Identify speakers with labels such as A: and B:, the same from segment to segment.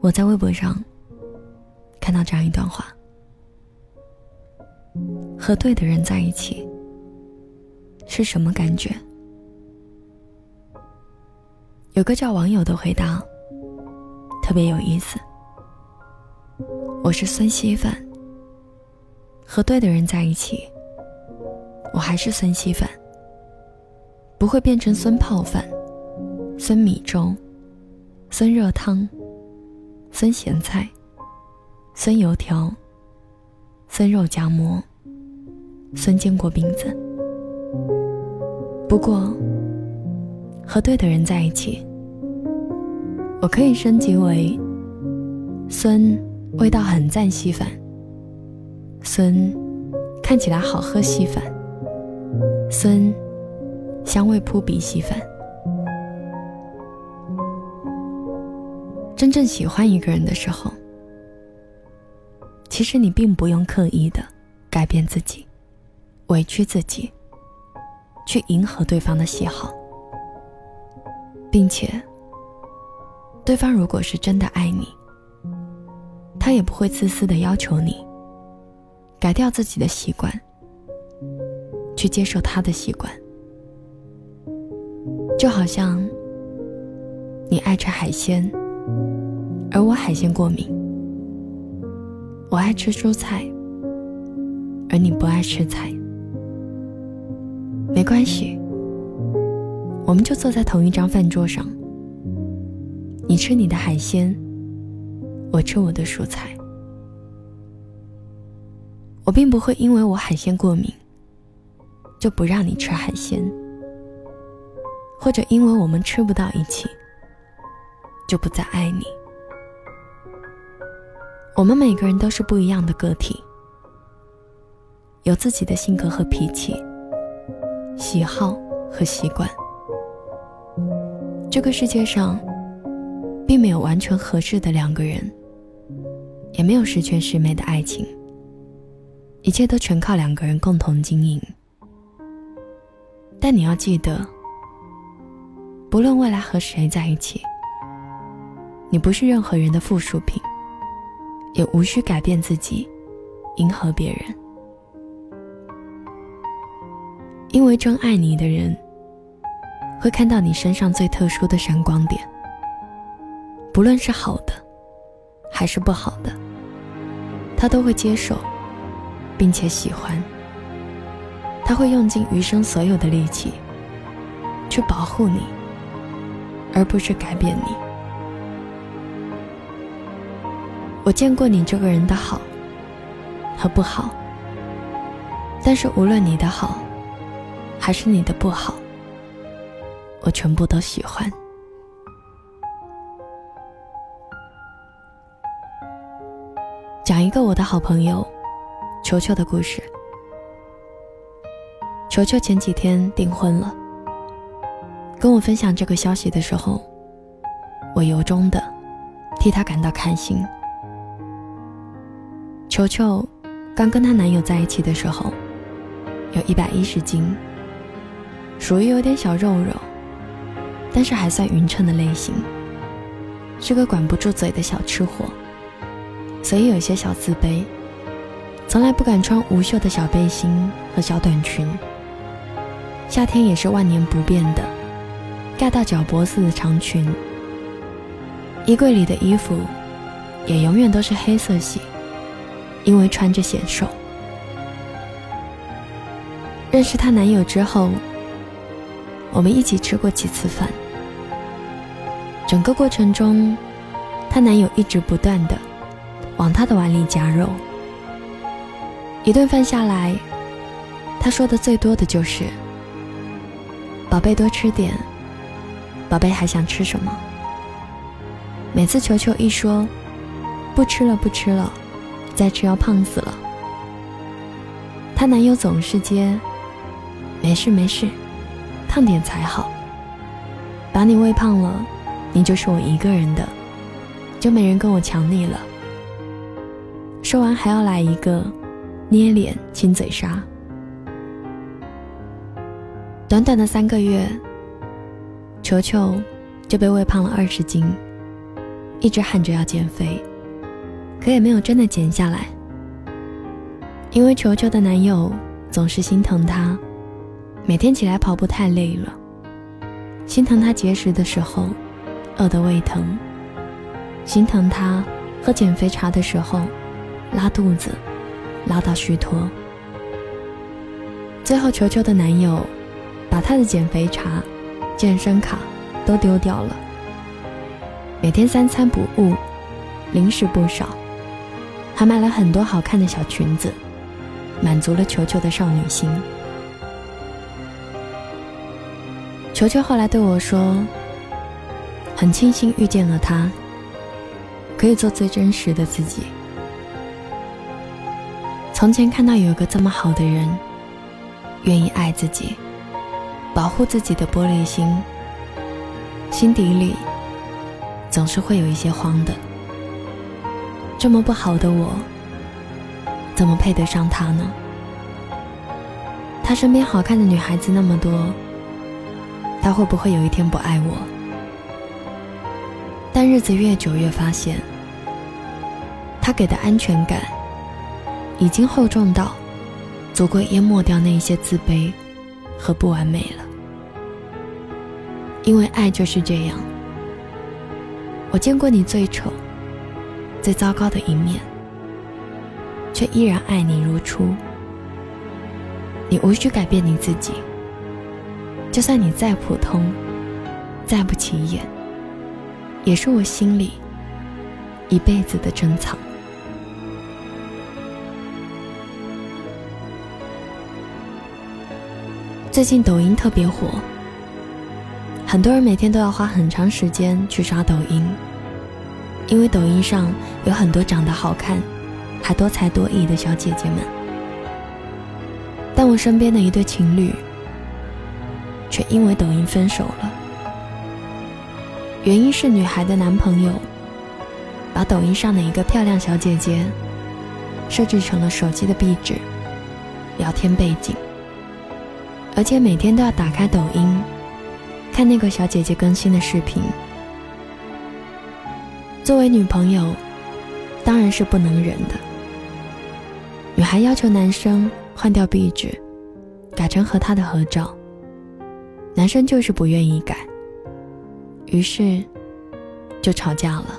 A: 我在微博上看到这样一段话：和对的人在一起是什么感觉？有个叫网友的回答特别有意思。我是孙稀饭，和对的人在一起，我还是孙稀饭，不会变成孙泡饭、孙米粥、酸热汤、酸咸菜、酸油条、酸肉夹馍、酸坚果饼子。不过。和对的人在一起，我可以升级为酸味道很赞稀饭，酸看起来好喝稀饭，酸香味扑鼻稀饭。真正喜欢一个人的时候，其实你并不用刻意的改变自己，委屈自己，去迎合对方的喜好。并且，对方如果是真的爱你，他也不会自私的要求你改掉自己的习惯，去接受他的习惯。就好像你爱吃海鲜，而我海鲜过敏；我爱吃蔬菜，而你不爱吃菜，没关系。我们就坐在同一张饭桌上，你吃你的海鲜，我吃我的蔬菜。我并不会因为我海鲜过敏，就不让你吃海鲜，或者因为我们吃不到一起，就不再爱你。我们每个人都是不一样的个体，有自己的性格和脾气、喜好和习惯。这个世界上，并没有完全合适的两个人，也没有十全十美的爱情。一切都全靠两个人共同经营。但你要记得，不论未来和谁在一起，你不是任何人的附属品，也无需改变自己，迎合别人。因为真爱你的人。会看到你身上最特殊的闪光点，不论是好的，还是不好的，他都会接受，并且喜欢。他会用尽余生所有的力气，去保护你，而不是改变你。我见过你这个人的好和不好，但是无论你的好，还是你的不好。我全部都喜欢。讲一个我的好朋友球球的故事。球球前几天订婚了，跟我分享这个消息的时候，我由衷的替他感到开心。球球刚跟她男友在一起的时候，有一百一十斤，属于有点小肉肉。但是还算匀称的类型，是个管不住嘴的小吃货，所以有些小自卑，从来不敢穿无袖的小背心和小短裙。夏天也是万年不变的，盖到脚脖子的长裙。衣柜里的衣服，也永远都是黑色系，因为穿着显瘦。认识她男友之后，我们一起吃过几次饭。整个过程中，她男友一直不断的往她的碗里夹肉。一顿饭下来，他说的最多的就是：“宝贝多吃点，宝贝还想吃什么？”每次球球一说“不吃了不吃了，再吃要胖死了”，她男友总是接：“没事没事，胖点才好，把你喂胖了。”你就是我一个人的，就没人跟我抢你了。说完还要来一个捏脸亲嘴杀。短短的三个月，球球就被喂胖了二十斤，一直喊着要减肥，可也没有真的减下来。因为球球的男友总是心疼她，每天起来跑步太累了，心疼她节食的时候饿得胃疼，心疼她喝减肥茶的时候拉肚子，拉到虚脱。最后，球球的男友把她的减肥茶、健身卡都丢掉了，每天三餐不误，零食不少，还买了很多好看的小裙子。满足了球球的少女心。球球后来对我说：“很庆幸遇见了他，可以做最真实的自己。从前看到有个这么好的人，愿意爱自己，保护自己的玻璃心，心底里总是会有一些慌的。这么不好的我。”怎么配得上他呢？他身边好看的女孩子那么多，他会不会有一天不爱我？但日子越久，越发现，他给的安全感已经厚重到足够淹没掉那些自卑和不完美了。因为爱就是这样，我见过你最丑、最糟糕的一面。却依然爱你如初。你无需改变你自己，就算你再普通，再不起眼，也是我心里一辈子的珍藏。最近抖音特别火，很多人每天都要花很长时间去刷抖音，因为抖音上有很多长得好看。还多才多艺的小姐姐们，但我身边的一对情侣却因为抖音分手了。原因是女孩的男朋友把抖音上的一个漂亮小姐姐设置成了手机的壁纸、聊天背景，而且每天都要打开抖音看那个小姐姐更新的视频。作为女朋友，当然是不能忍的。女孩要求男生换掉壁纸，改成和她的合照。男生就是不愿意改，于是就吵架了。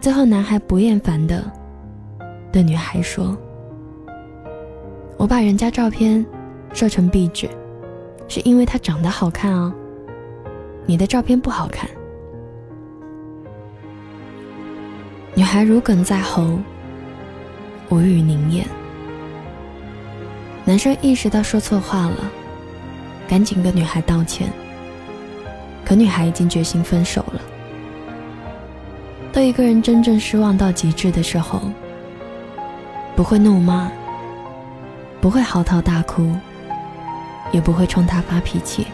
A: 最后，男孩不厌烦的对女孩说：“我把人家照片设成壁纸，是因为她长得好看啊。你的照片不好看。”女孩如鲠在喉。无语凝噎。男生意识到说错话了，赶紧跟女孩道歉。可女孩已经决心分手了。当一个人真正失望到极致的时候，不会怒骂，不会嚎啕大哭，也不会冲他发脾气，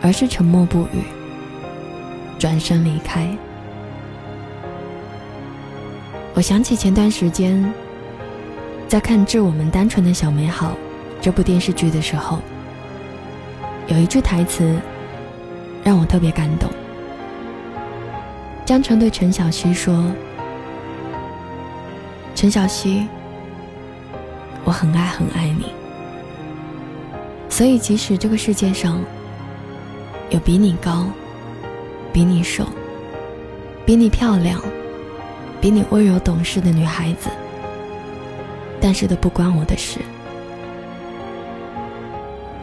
A: 而是沉默不语，转身离开。我想起前段时间在看《致我们单纯的小美好》这部电视剧的时候，有一句台词让我特别感动。江澄对陈小希说：“陈小希，我很爱很爱你，所以即使这个世界上有比你高、比你瘦、比你漂亮。”比你温柔懂事的女孩子，但是都不关我的事，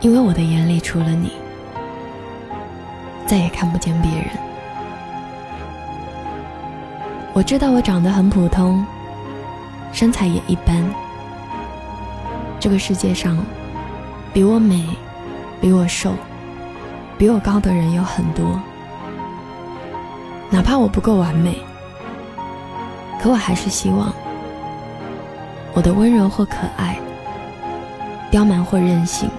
A: 因为我的眼里除了你，再也看不见别人。我知道我长得很普通，身材也一般。这个世界上，比我美、比我瘦、比我高的人有很多，哪怕我不够完美。可我还是希望，我的温柔或可爱，刁蛮或任性，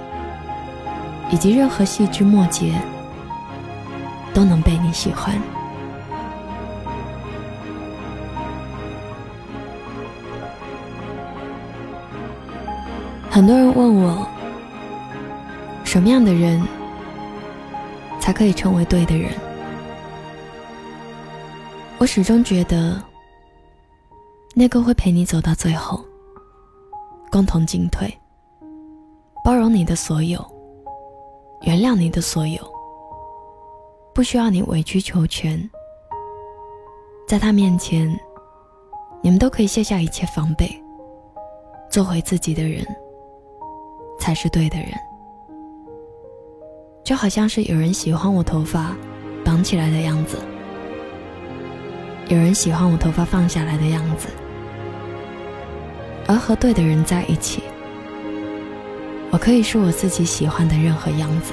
A: 以及任何细枝末节，都能被你喜欢。很多人问我，什么样的人才可以成为对的人。我始终觉得，那个会陪你走到最后，共同进退，包容你的所有，原谅你的所有，不需要你委曲求全，在他面前，你们都可以卸下一切防备，做回自己的人，才是对的人。就好像是有人喜欢我头发绑起来的样子，有人喜欢我头发放下来的样子，而和对的人在一起，我可以是我自己喜欢的任何样子。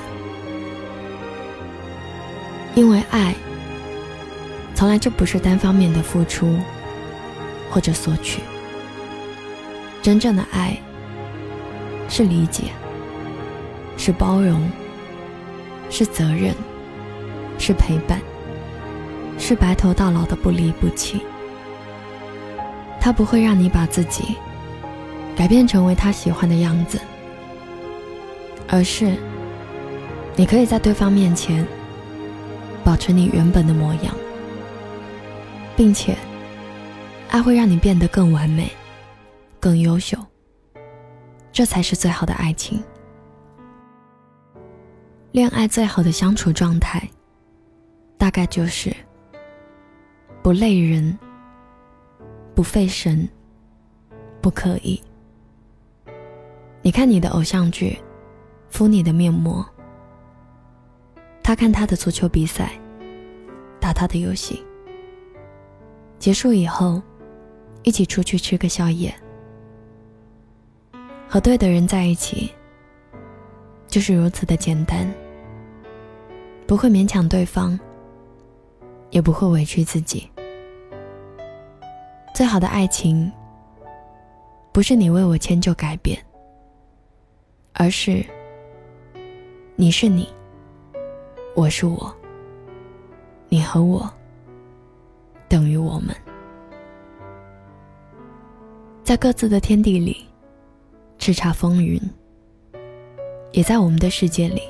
A: 因为爱，从来就不是单方面的付出或者索取，真正的爱是理解，是包容。是责任，是陪伴，是白头到老的不离不弃。他不会让你把自己改变成为他喜欢的样子，而是你可以在对方面前保持你原本的模样，并且爱会让你变得更完美、更优秀。这才是最好的爱情。恋爱最好的相处状态，大概就是不累人、不费神、不刻意。你看你的偶像剧，敷你的面膜；他看他的足球比赛，打他的游戏。结束以后，一起出去吃个宵夜。和对的人在一起，就是如此的简单。不会勉强对方，也不会委屈自己。最好的爱情，不是你为我迁就改变，而是你是你，我是我，你和我等于我们，在各自的天地里叱咤风云，也在我们的世界里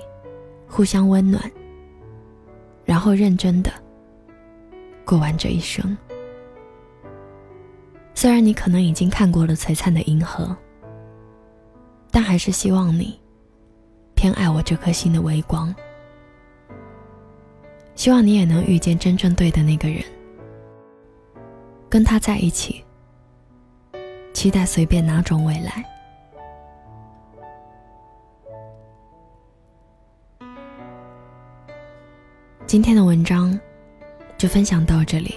A: 互相温暖。然后认真的过完这一生。虽然你可能已经看过了璀璨的银河，但还是希望你偏爱我这颗心的微光。希望你也能遇见真正对的那个人，跟他在一起，期待随便哪种未来。今天的文章就分享到这里。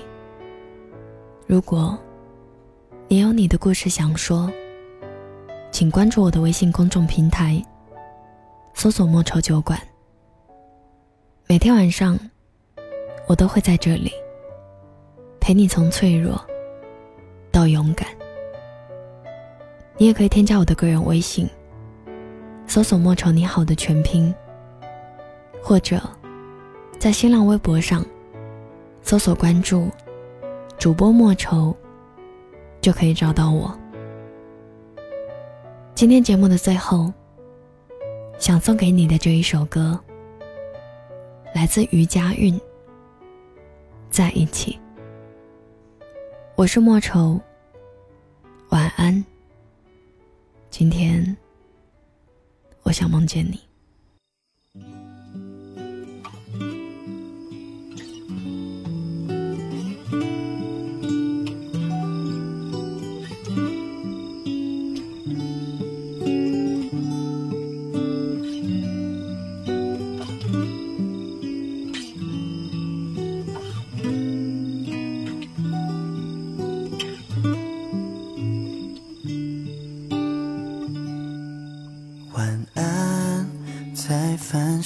A: 如果你有你的故事想说，请关注我的微信公众平台，搜索“莫愁酒馆”。每天晚上，我都会在这里陪你从脆弱到勇敢。你也可以添加我的个人微信，搜索“莫愁你好”的全拼，或者。在新浪微博上搜索关注主播莫愁，就可以找到我。今天节目的最后，想送给你的这一首歌，来自于佳韵，《在一起》。我是莫愁，晚安。今天，我想梦见你。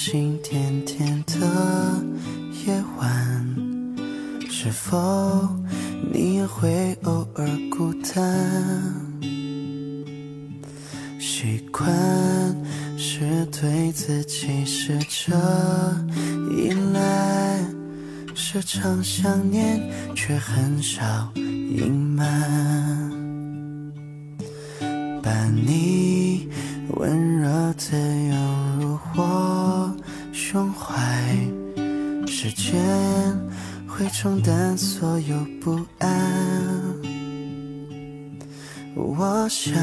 B: 心甜甜的夜晚，是否你也会偶尔孤单？习惯是对自己试着依赖，时常想念却很少隐瞒，把你温柔的拥入我。胸怀，时间会冲淡所有不安。我想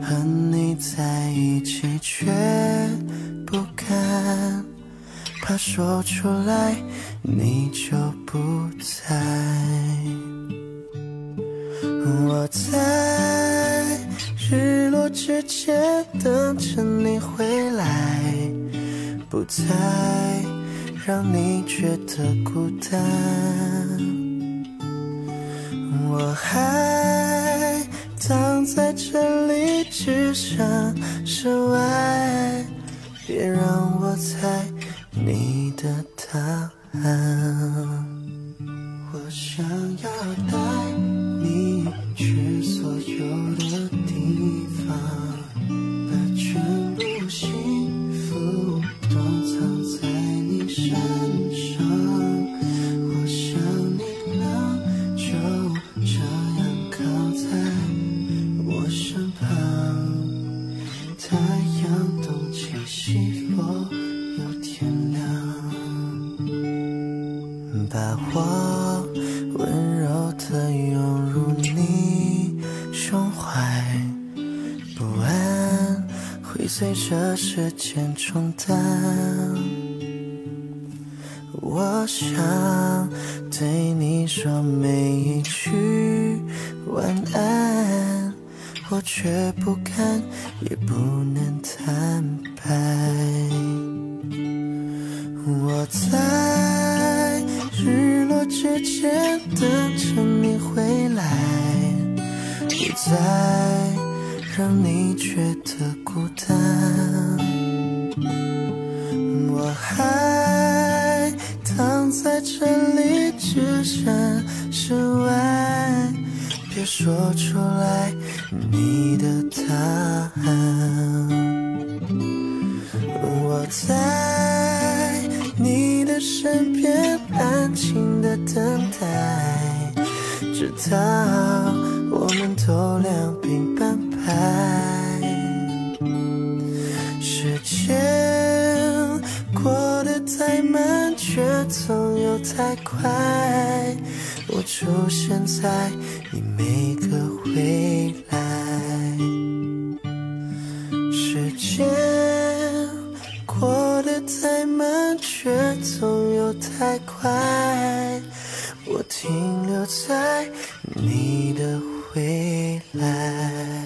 B: 和你在一起，却不敢，怕说出来你就不在。我在日落之前等着你回来，不再让你觉得孤单。我还躺在这里，只剩室外，别让我猜你的答案。我想要随着时间冲淡。我想对你说每一句晚安，我却不敢，也不能坦白。我在日落之前等着你回来，不再让你觉得孤单。我还躺在这里，置身事外，别说出来你的答案。我在你的身边安静的等待，直到我们都两鬓斑白。太慢，却总又太快。我出现在你每个未来。时间过得太慢，却总又太快。我停留在你的未来。